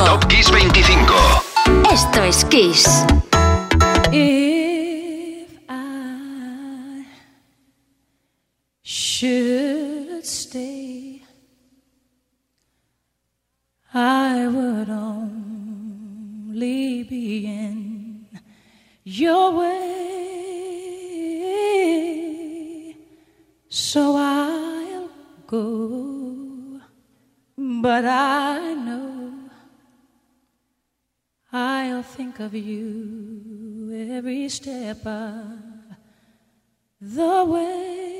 25. Top Kiss 25. Esto es Kiss. If I should stay, I would only be in your way. Of you every step of the way.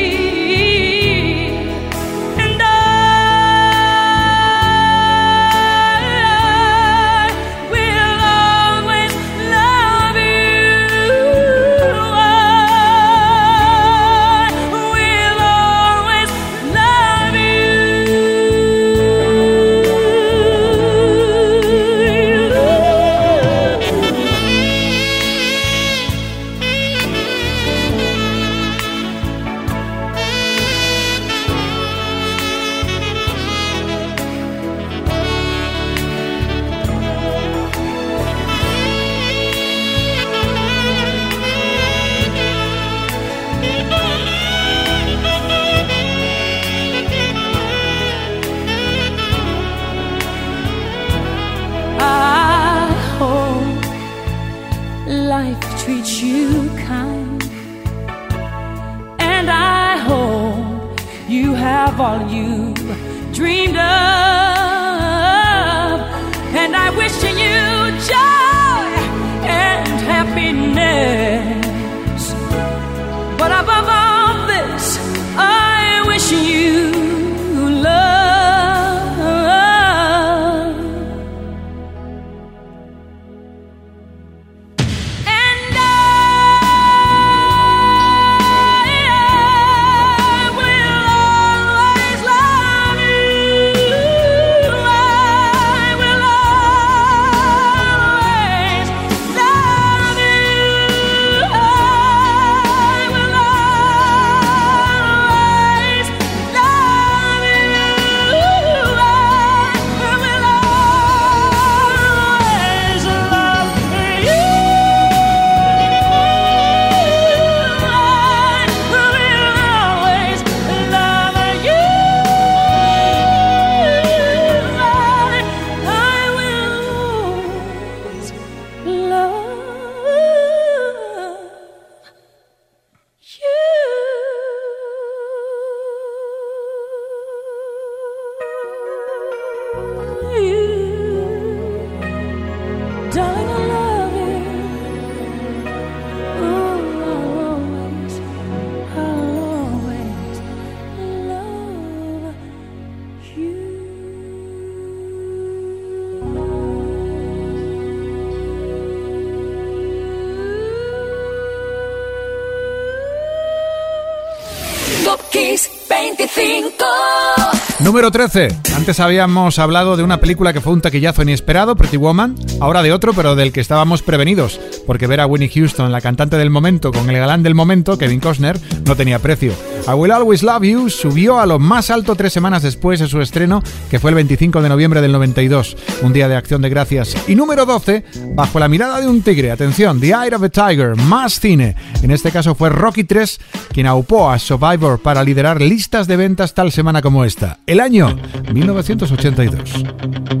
Número 13. Antes habíamos hablado de una película que fue un taquillazo inesperado, Pretty Woman, ahora de otro, pero del que estábamos prevenidos, porque ver a Winnie Houston, la cantante del momento, con el galán del momento, Kevin Costner, no tenía precio. I Will Always Love You subió a lo más alto tres semanas después de su estreno, que fue el 25 de noviembre del 92, un día de acción de gracias. Y número 12, Bajo la mirada de un tigre, atención, The Eye of a Tiger, más cine. En este caso fue Rocky 3 quien aupó a Survivor para liderar listas de ventas tal semana como esta, el año 1982.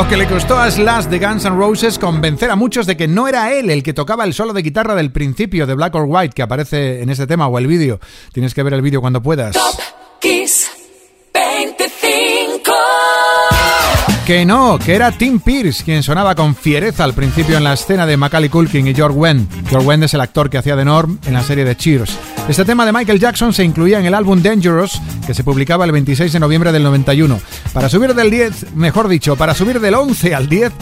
Lo que le costó a Slash de Guns N' Roses convencer a muchos de que no era él el que tocaba el solo de guitarra del principio de Black or White que aparece en este tema o el vídeo. Tienes que ver el vídeo cuando puedas. Top Kiss 25. Que no, que era Tim Pierce quien sonaba con fiereza al principio en la escena de Macaulay Culkin y George Wendt. George Wendt es el actor que hacía de Norm en la serie de Cheers. Este tema de Michael Jackson se incluía en el álbum Dangerous, que se publicaba el 26 de noviembre del 91. Para subir del 10, mejor dicho, para subir del 11 al 10,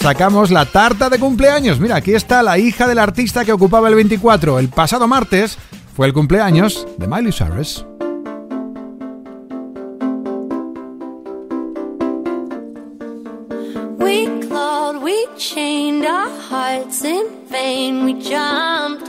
sacamos la tarta de cumpleaños. Mira, aquí está la hija del artista que ocupaba el 24. El pasado martes fue el cumpleaños de Miley Cyrus. We chained our hearts in vain. We jumped,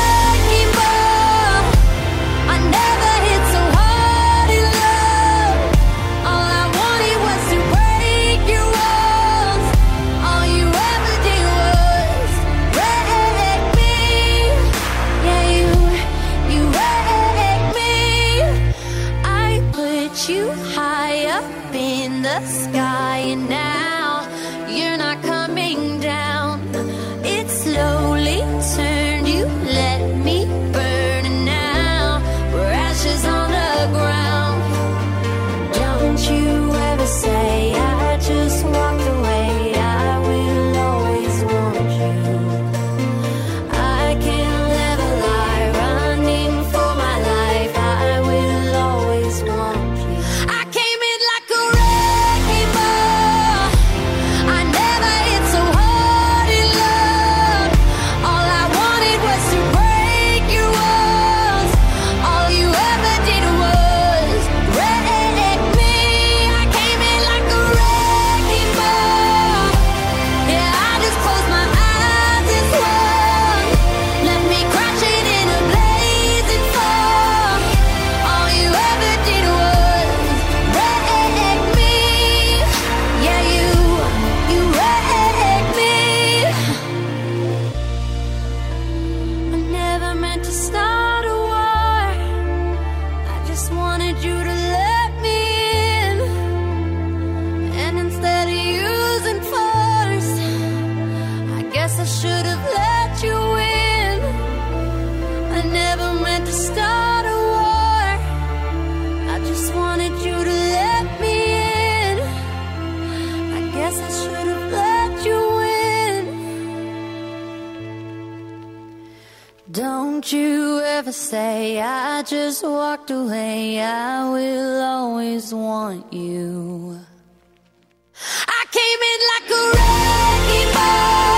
I should have let you in. I never meant to start a war. I just wanted you to let me in. I guess I should have let you in. Don't you ever say I just walked away. I will always want you. I came in like a wrecking ball.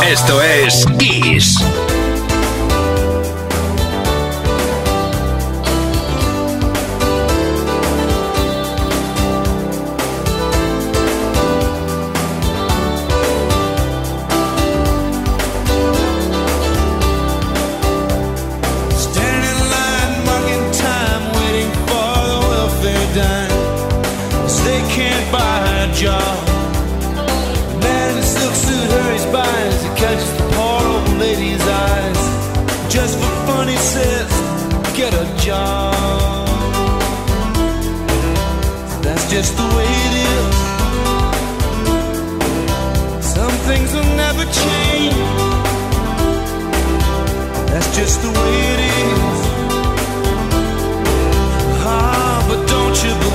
Esto es Kiss. Standing untouchable.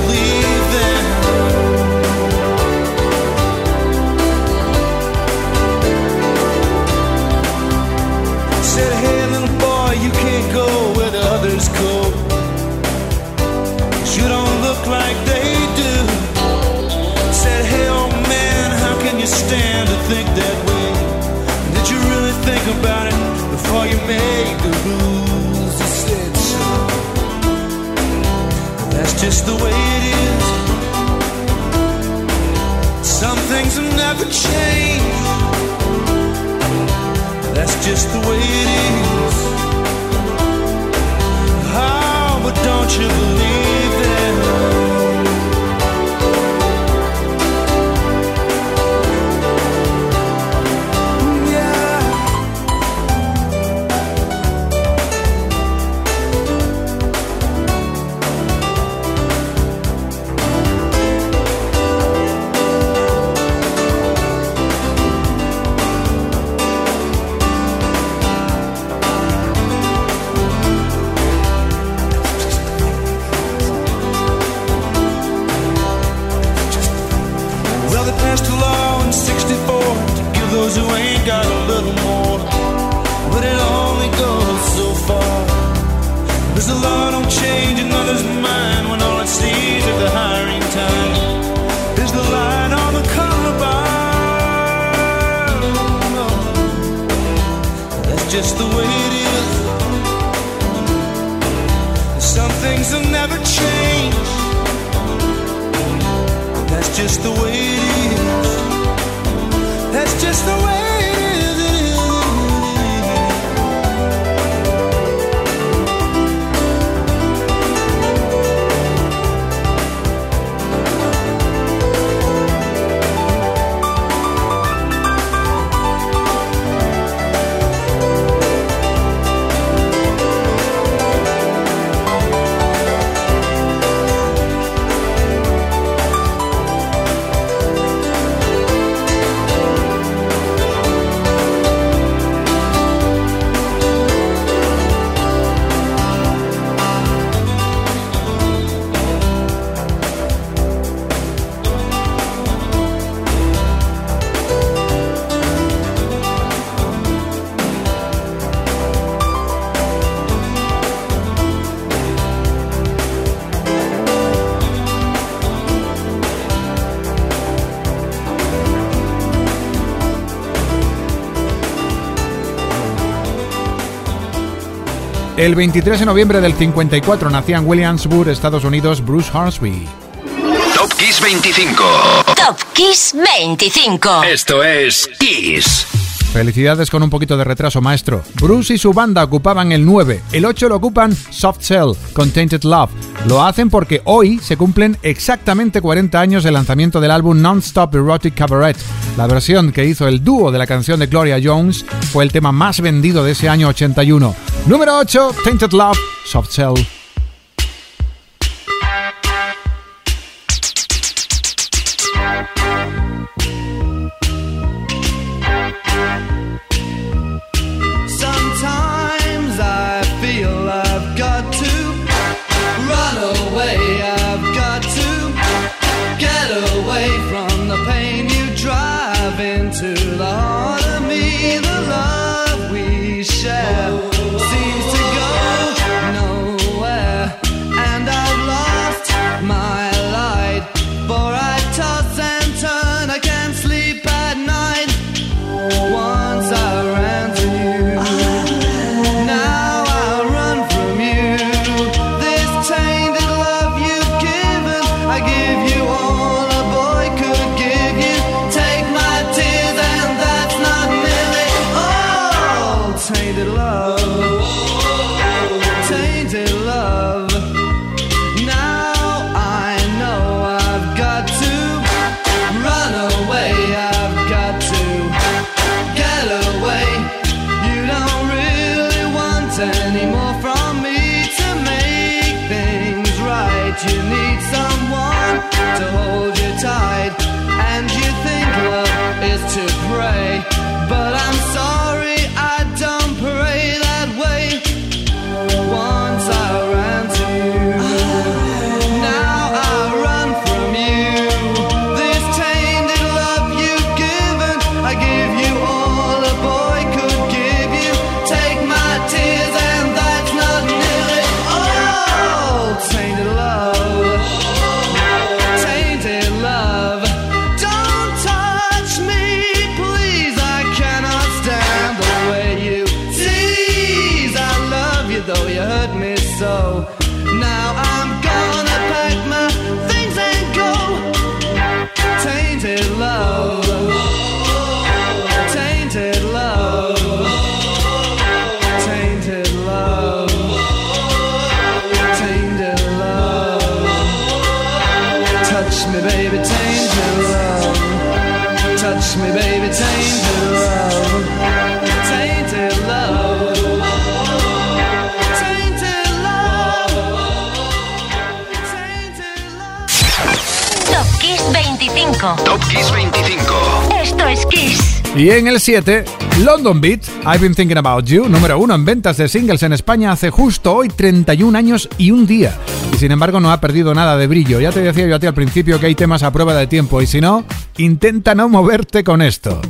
Just the way it is. Some things will never change. That's just the way it is. Oh, but don't you believe that? Just the way El 23 de noviembre del 54 nacía en Williamsburg, Estados Unidos, Bruce Hornsby. Top Kiss 25. Top Kiss 25. Esto es Kiss. Felicidades con un poquito de retraso, maestro. Bruce y su banda ocupaban el 9. El 8 lo ocupan Soft Cell, Contented Love. Lo hacen porque hoy se cumplen exactamente 40 años del lanzamiento del álbum Non-Stop Erotic Cabaret. La versión que hizo el dúo de la canción de Gloria Jones fue el tema más vendido de ese año 81. Número 8, Tainted Love, Soft Cell. any more from me to make things right. You need someone to hold you tight, and you think love is to pray. But I'm sorry. Y en el 7, London Beat, I've Been Thinking About You, número 1 en ventas de singles en España hace justo hoy 31 años y un día. Y sin embargo no ha perdido nada de brillo. Ya te decía yo a ti al principio que hay temas a prueba de tiempo y si no, intenta no moverte con esto.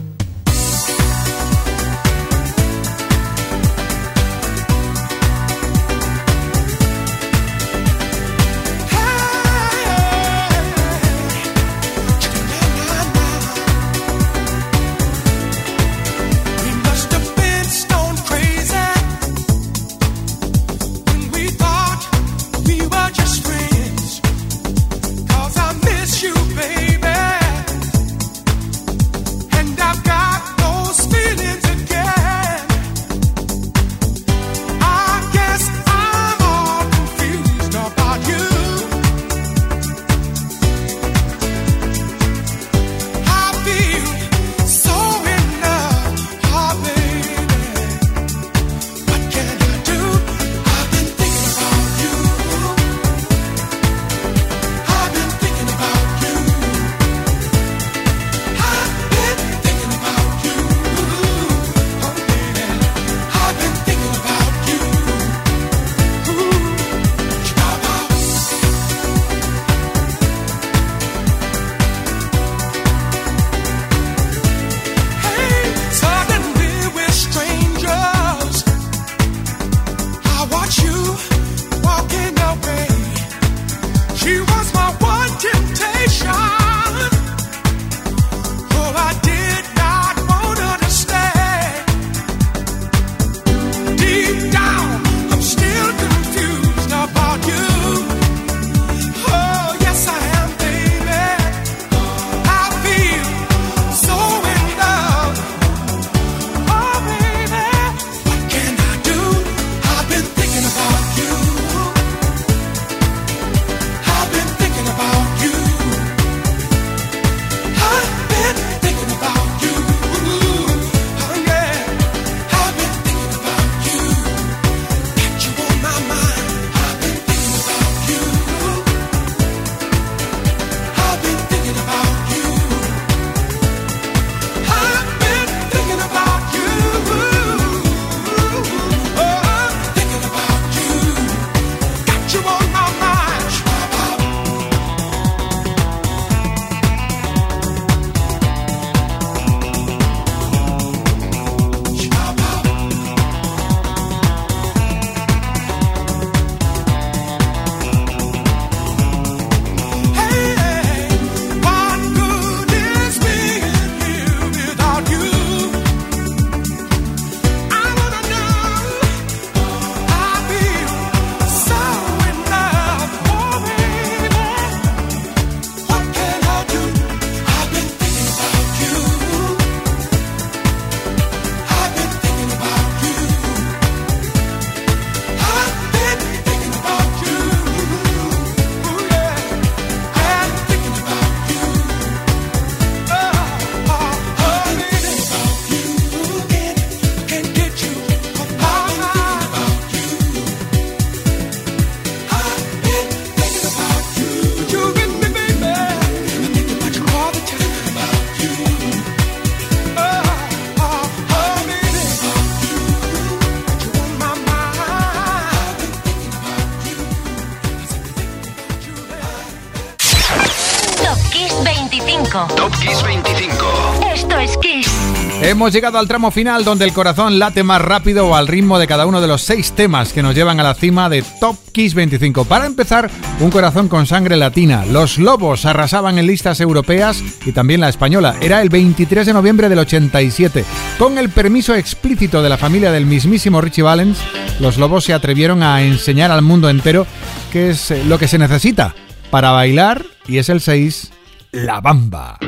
Hemos llegado al tramo final donde el corazón late más rápido al ritmo de cada uno de los seis temas que nos llevan a la cima de Top Kiss 25. Para empezar, un corazón con sangre latina. Los Lobos arrasaban en listas europeas y también la española. Era el 23 de noviembre del 87. Con el permiso explícito de la familia del mismísimo Richie Valens, los Lobos se atrevieron a enseñar al mundo entero qué es eh, lo que se necesita para bailar y es el 6, la bamba.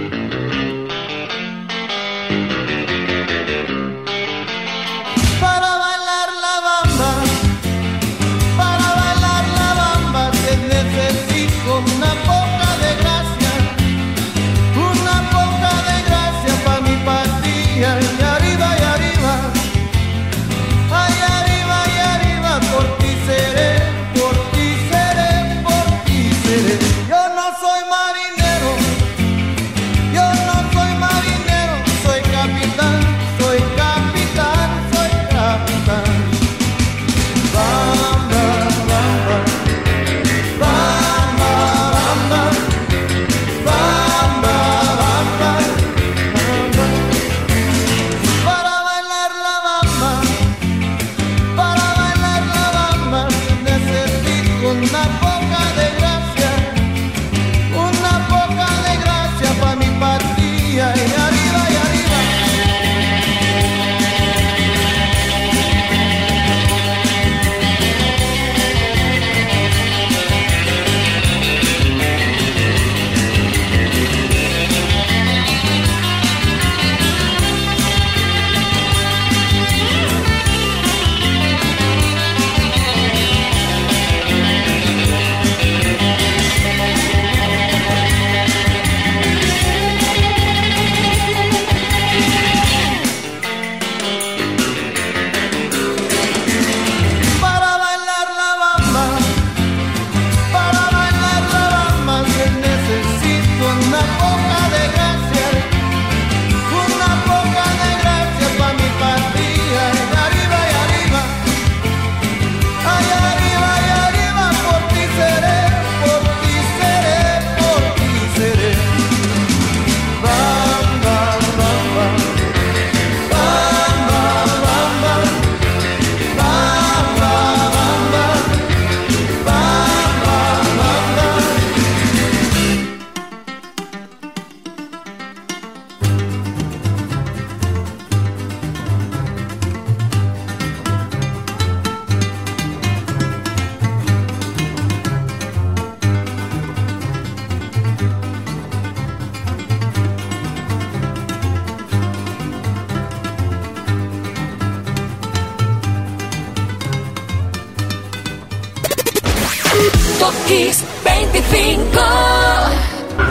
Top Kiss 25.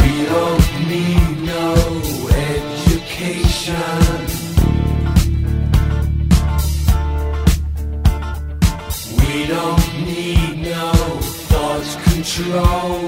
We don't need no education. We don't need no thought control.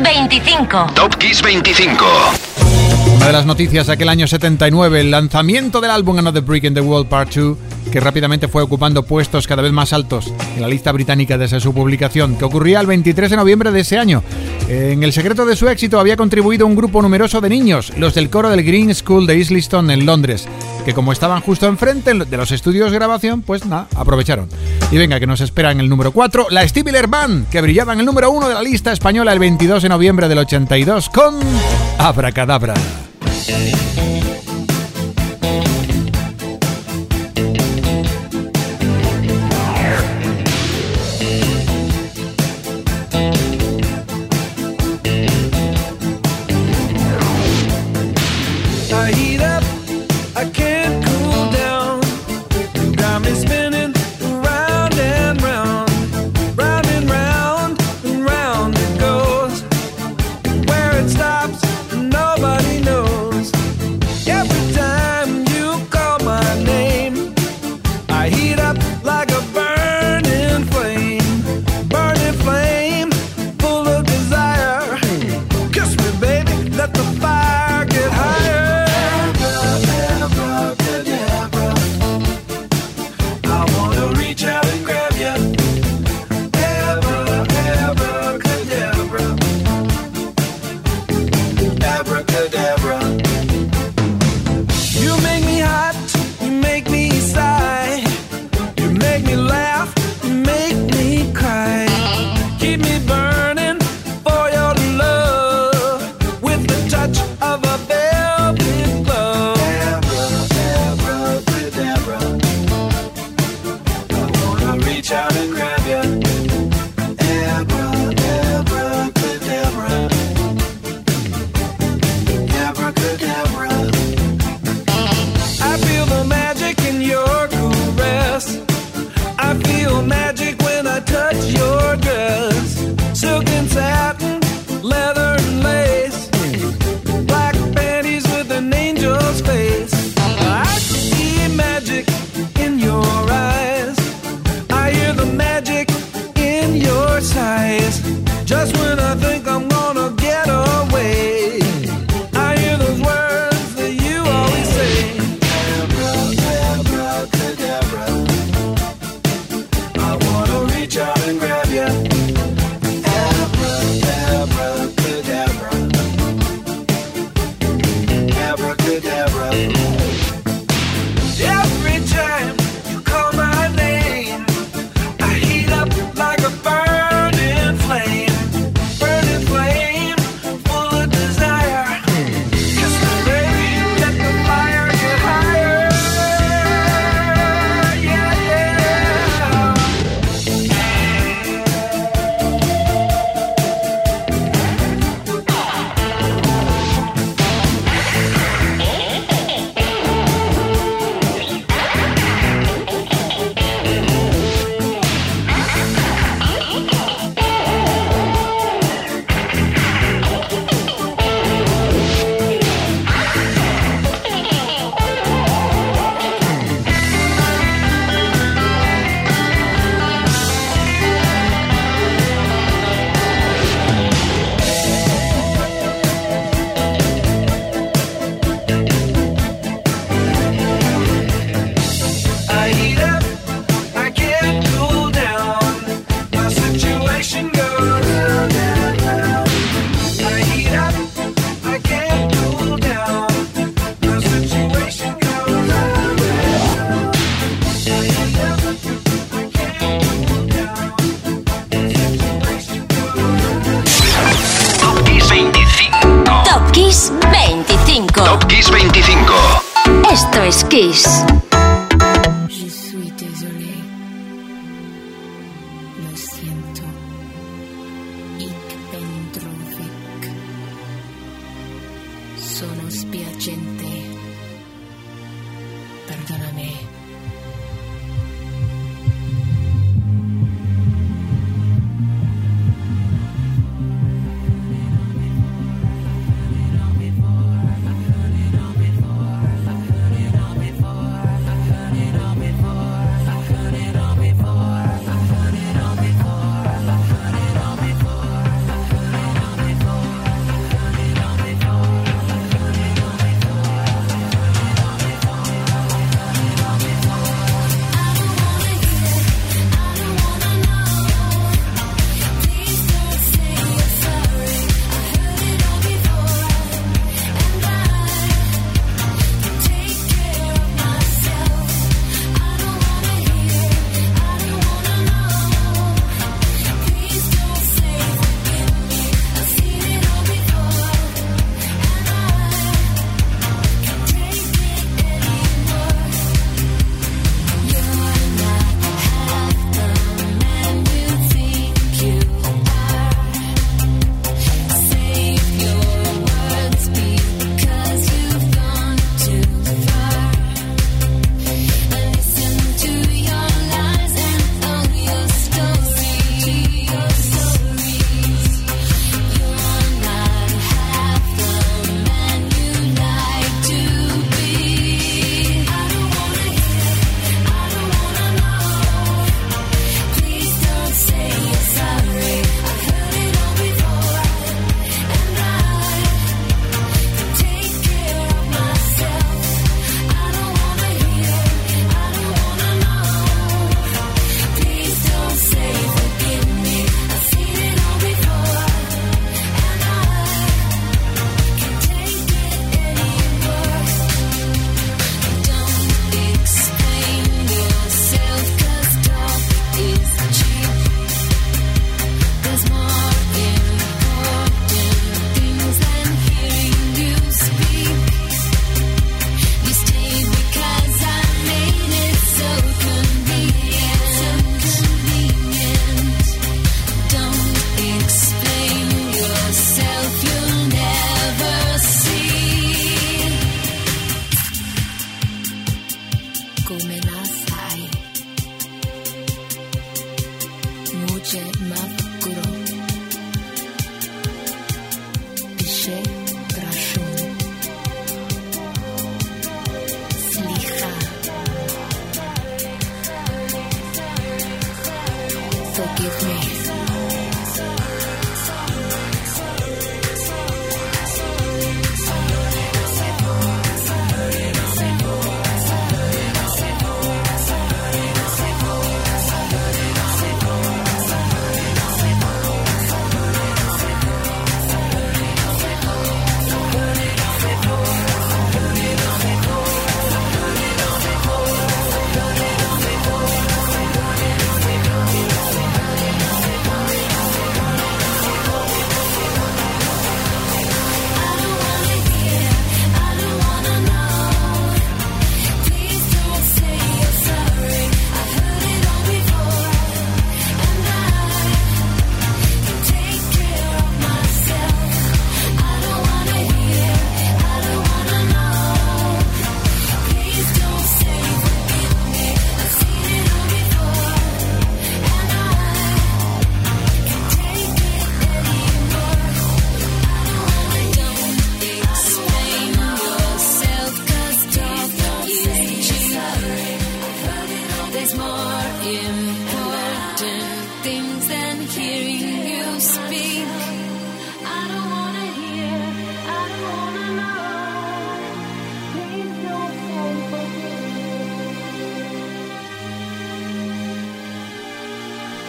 Kiss 25. Top Kiss 25. Una de las noticias de aquel año 79, el lanzamiento del álbum Another Brick in the World Part 2, que rápidamente fue ocupando puestos cada vez más altos en la lista británica desde su publicación, que ocurría el 23 de noviembre de ese año. En el secreto de su éxito había contribuido un grupo numeroso de niños, los del coro del Green School de Islington en Londres, que como estaban justo enfrente de los estudios de grabación, pues nada, aprovecharon. Y venga, que nos espera en el número 4, la Stevie Band, que brillaba en el número 1 de la lista española el 22 de noviembre del 82 con Abracadabra.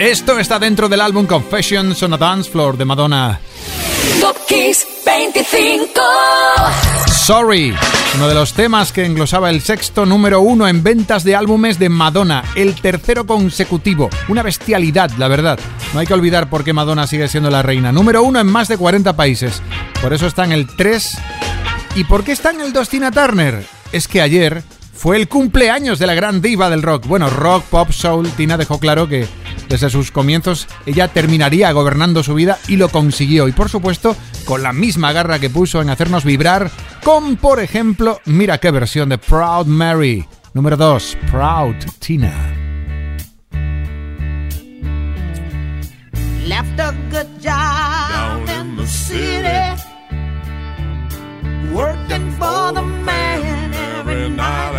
Esto está dentro del álbum Confessions on a Dance Floor de Madonna. Top Kiss 25. Sorry, uno de los temas que englosaba el sexto número uno en ventas de álbumes de Madonna, el tercero consecutivo. Una bestialidad, la verdad. No hay que olvidar por qué Madonna sigue siendo la reina. Número uno en más de 40 países. Por eso está en el 3. ¿Y por qué está en el 2 Tina Turner? Es que ayer fue el cumpleaños de la gran diva del rock. Bueno, rock, pop, soul. Tina dejó claro que desde sus comienzos, ella terminaría gobernando su vida y lo consiguió. Y por supuesto, con la misma garra que puso en hacernos vibrar con, por ejemplo, mira qué versión de Proud Mary. Número 2, Proud Tina. Left a good job Down in the city, working for the man every night.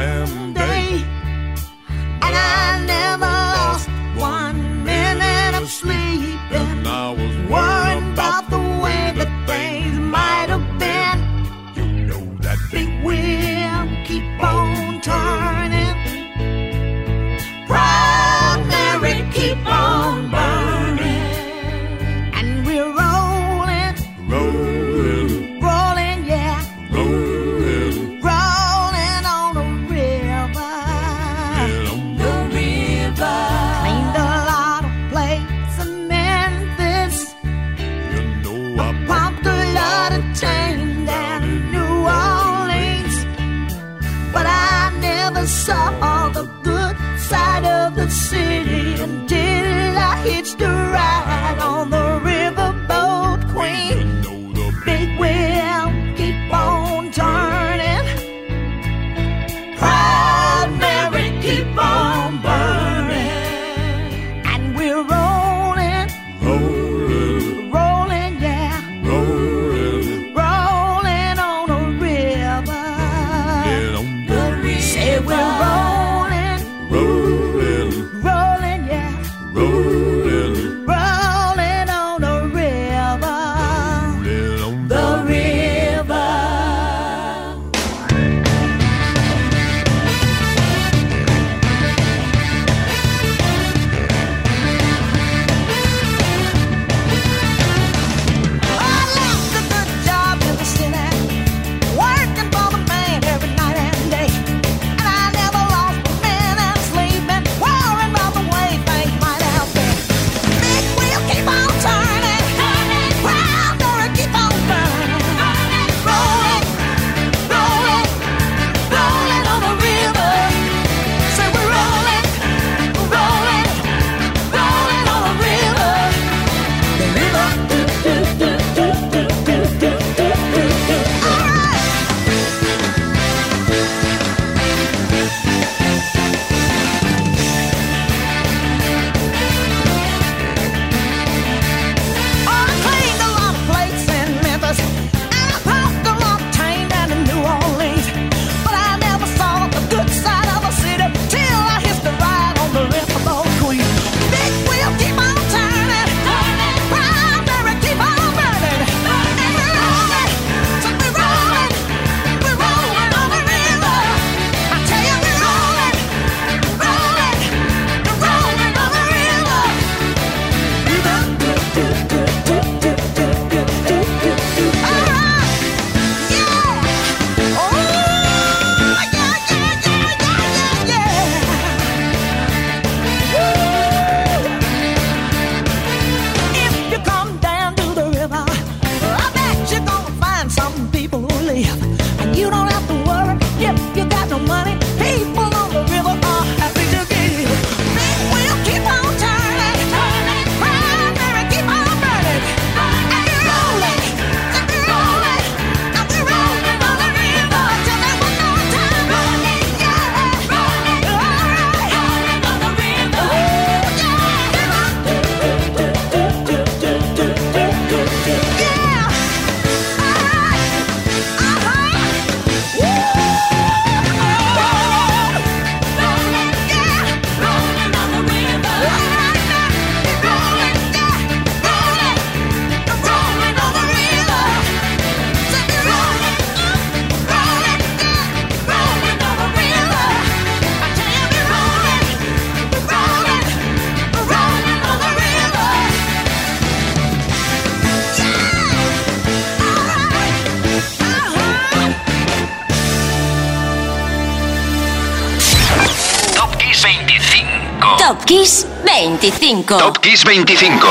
Kiss 25. Top Kiss 25.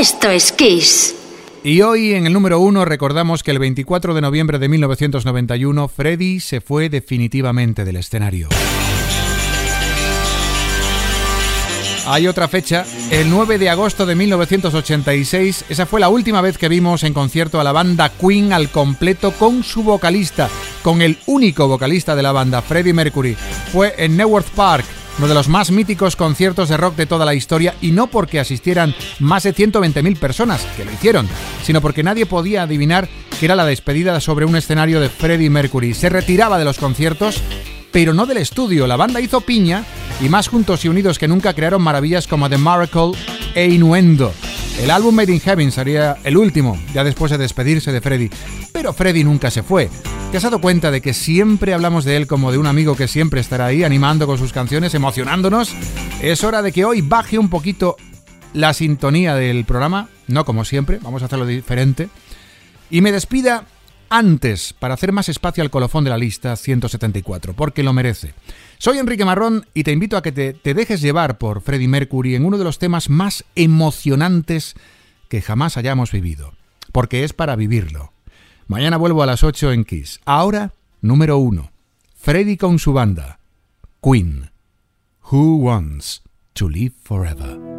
Esto es Kiss. Y hoy en el número uno recordamos que el 24 de noviembre de 1991 Freddy se fue definitivamente del escenario. Hay otra fecha, el 9 de agosto de 1986, esa fue la última vez que vimos en concierto a la banda Queen al completo con su vocalista, con el único vocalista de la banda, Freddie Mercury. Fue en Neworth Park, uno de los más míticos conciertos de rock de toda la historia y no porque asistieran más de 120.000 personas, que lo hicieron, sino porque nadie podía adivinar que era la despedida sobre un escenario de Freddie Mercury. Se retiraba de los conciertos, pero no del estudio. La banda hizo piña y más juntos y unidos que nunca crearon maravillas como The Miracle e Innuendo. El álbum Made in Heaven sería el último, ya después de despedirse de Freddy. Pero Freddy nunca se fue. ¿Te has dado cuenta de que siempre hablamos de él como de un amigo que siempre estará ahí animando con sus canciones, emocionándonos? Es hora de que hoy baje un poquito la sintonía del programa, no como siempre, vamos a hacerlo diferente. Y me despida antes, para hacer más espacio al colofón de la lista 174, porque lo merece. Soy Enrique Marrón y te invito a que te, dejes llevar por Freddie Mercury en uno de los temas más emocionantes que jamás hayamos vivido, porque es para vivirlo. Mañana vuelvo a las 8 en Kiss. Ahora, número 1. Freddie con su banda. Queen. Who wants to live forever?